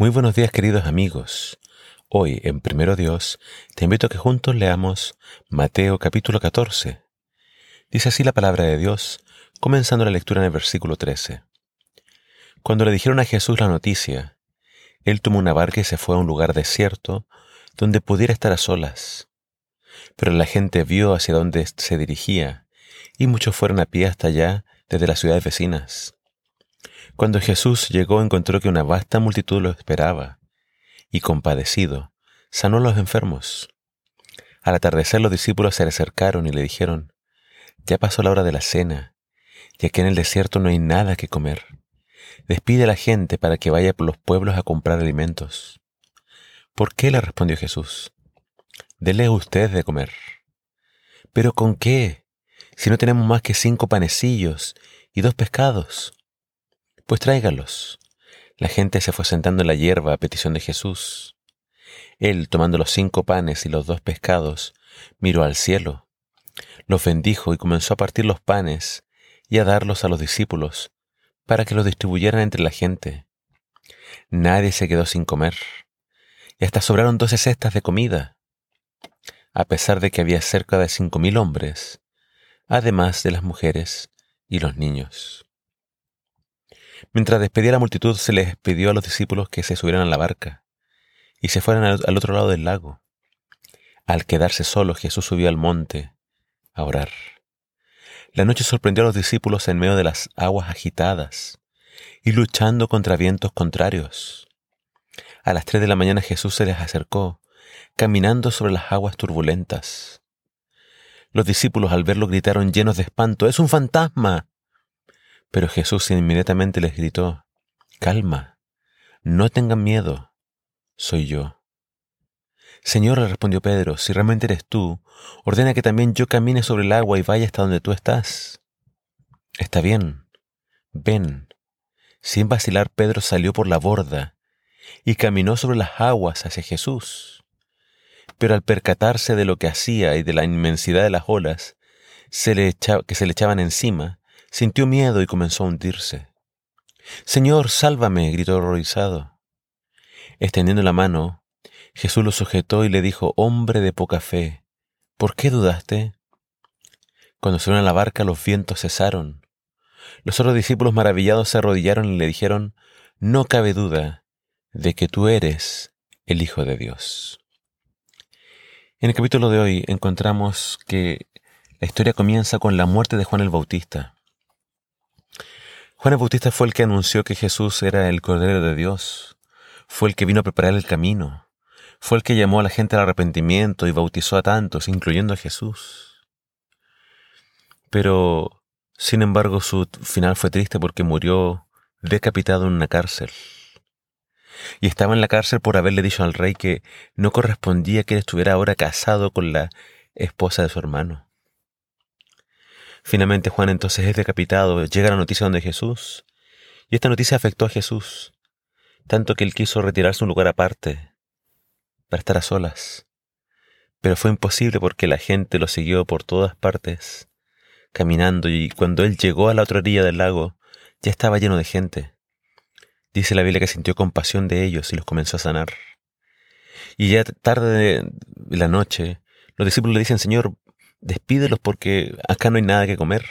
Muy buenos días queridos amigos. Hoy en Primero Dios te invito a que juntos leamos Mateo capítulo 14. Dice así la palabra de Dios, comenzando la lectura en el versículo 13. Cuando le dijeron a Jesús la noticia, él tomó una barca y se fue a un lugar desierto donde pudiera estar a solas. Pero la gente vio hacia dónde se dirigía y muchos fueron a pie hasta allá desde las ciudades vecinas. Cuando Jesús llegó encontró que una vasta multitud lo esperaba, y compadecido, sanó a los enfermos. Al atardecer los discípulos se le acercaron y le dijeron, Ya pasó la hora de la cena, y aquí en el desierto no hay nada que comer. Despide a la gente para que vaya por los pueblos a comprar alimentos. ¿Por qué? le respondió Jesús. Dele usted de comer. ¿Pero con qué? Si no tenemos más que cinco panecillos y dos pescados. Pues tráigalos. La gente se fue sentando en la hierba a petición de Jesús. Él, tomando los cinco panes y los dos pescados, miró al cielo, los bendijo y comenzó a partir los panes y a darlos a los discípulos, para que los distribuyeran entre la gente. Nadie se quedó sin comer, y hasta sobraron doce cestas de comida, a pesar de que había cerca de cinco mil hombres, además de las mujeres y los niños. Mientras despedía a la multitud, se les pidió a los discípulos que se subieran a la barca y se fueran al, otro lado del lago. Al quedarse solo, Jesús subió al monte a orar. La noche sorprendió a los discípulos en medio de las aguas agitadas y luchando contra vientos contrarios. A las tres de la mañana Jesús se les acercó, caminando sobre las aguas turbulentas. Los discípulos al verlo gritaron llenos de espanto, ¡Es un fantasma! Pero Jesús inmediatamente les gritó, Calma, no tengan miedo, soy yo. Señor, le respondió Pedro, si realmente eres tú, ordena que también yo camine sobre el agua y vaya hasta donde tú estás. Está bien, ven. Sin vacilar, Pedro salió por la borda y caminó sobre las aguas hacia Jesús. Pero al percatarse de lo que hacía y de la inmensidad de las olas que se le echaban encima, Sintió miedo y comenzó a hundirse. Señor, sálvame, gritó horrorizado. Extendiendo la mano, Jesús lo sujetó y le dijo, Hombre de poca fe, ¿por qué dudaste? Cuando subieron a la barca los vientos cesaron. Los otros discípulos maravillados se arrodillaron y le dijeron, No cabe duda de que tú eres el Hijo de Dios. En el capítulo de hoy encontramos que la historia comienza con la muerte de Juan el Bautista. Juan el Bautista fue el que anunció que Jesús era el Cordero de Dios, fue el que vino a preparar el camino, fue el que llamó a la gente al arrepentimiento y bautizó a tantos, incluyendo a Jesús. Pero, sin embargo, su final fue triste porque murió decapitado en una cárcel. Y estaba en la cárcel por haberle dicho al rey que no correspondía que él estuviera ahora casado con la esposa de su hermano. Finalmente Juan entonces es decapitado, llega la noticia donde Jesús, y esta noticia afectó a Jesús, tanto que él quiso retirarse a un lugar aparte, para estar a solas. Pero fue imposible porque la gente lo siguió por todas partes, caminando, y cuando él llegó a la otra orilla del lago, ya estaba lleno de gente. Dice la Biblia que sintió compasión de ellos y los comenzó a sanar. Y ya tarde de la noche, los discípulos le dicen, Señor, despídelos porque acá no hay nada que comer.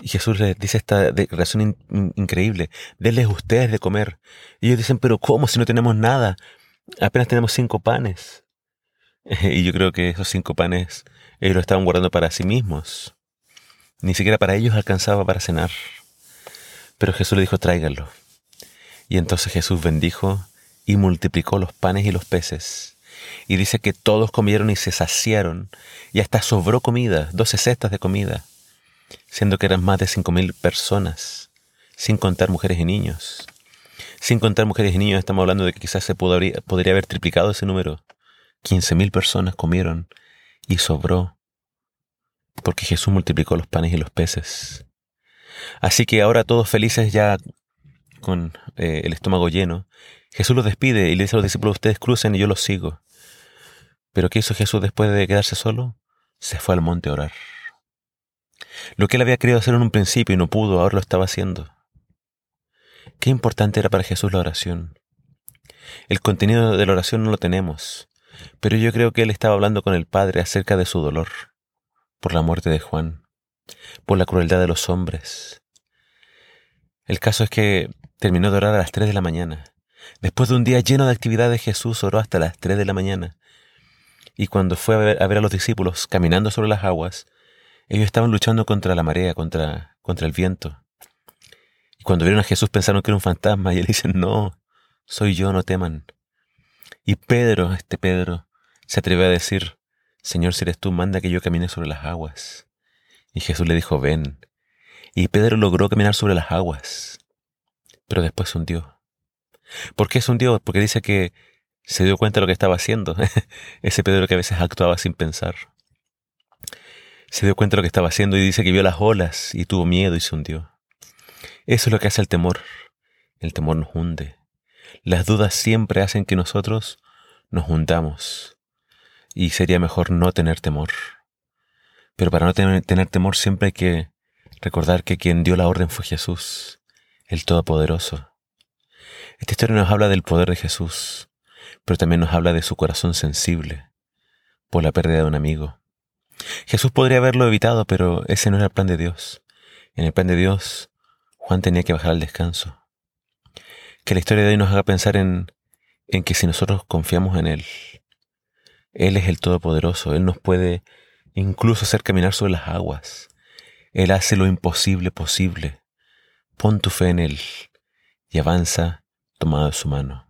Y Jesús les dice esta declaración increíble, denles ustedes de comer. Y ellos dicen, pero ¿cómo si no tenemos nada? Apenas tenemos cinco panes. y yo creo que esos cinco panes ellos lo estaban guardando para sí mismos. Ni siquiera para ellos alcanzaba para cenar. Pero Jesús le dijo, tráiganlo. Y entonces Jesús bendijo y multiplicó los panes y los peces y dice que todos comieron y se saciaron, y hasta sobró comida, doce cestas de comida, siendo que eran más de cinco mil personas, sin contar mujeres y niños. Sin contar mujeres y niños, estamos hablando de que quizás se podría, podría haber triplicado ese número. Quince mil personas comieron y sobró, porque Jesús multiplicó los panes y los peces. Así que ahora todos felices ya con eh, el estómago lleno, Jesús los despide y le dice a los discípulos, ustedes crucen y yo los sigo. Pero ¿qué hizo Jesús después de quedarse solo? Se fue al monte a orar. Lo que él había querido hacer en un principio y no pudo, ahora lo estaba haciendo. Qué importante era para Jesús la oración. El contenido de la oración no lo tenemos, pero yo creo que él estaba hablando con el Padre acerca de su dolor por la muerte de Juan, por la crueldad de los hombres. El caso es que terminó de orar a las 3 de la mañana. Después de un día lleno de actividades, Jesús oró hasta las 3 de la mañana. Y cuando fue a ver, a los discípulos caminando sobre las aguas, ellos estaban luchando contra la marea, contra, contra el viento. Y cuando vieron a Jesús pensaron que era un fantasma y él dice, no, soy yo, no teman. Y Pedro, este Pedro, se atrevió a decir, Señor, si eres tú, manda que yo camine sobre las aguas. Y Jesús le dijo, ven. Y Pedro logró caminar sobre las aguas, pero después se hundió. ¿Por qué se hundió? Porque dice que se dio cuenta de lo que estaba haciendo. Ese Pedro que a veces actuaba sin pensar. Se dio cuenta de lo que estaba haciendo y dice que vio las olas y tuvo miedo y se hundió. Eso es lo que hace el temor. El temor nos hunde. Las dudas siempre hacen que nosotros nos hundamos. Y sería mejor no tener temor. Pero para no tener, temor siempre hay que recordar que quien dio la orden fue Jesús, el Todopoderoso. Esta historia nos habla del poder de Jesús, pero también nos habla de su corazón sensible por la pérdida de un amigo. Jesús podría haberlo evitado, pero ese no era el plan de Dios. En el plan de Dios, Juan tenía que bajar al descanso. Que la historia de hoy nos haga pensar en, que si nosotros confiamos en Él, Él es el Todopoderoso, Él nos puede incluso hacer caminar sobre las aguas. Él hace lo imposible posible. Pon tu fe en Él y avanza tomado de su mano.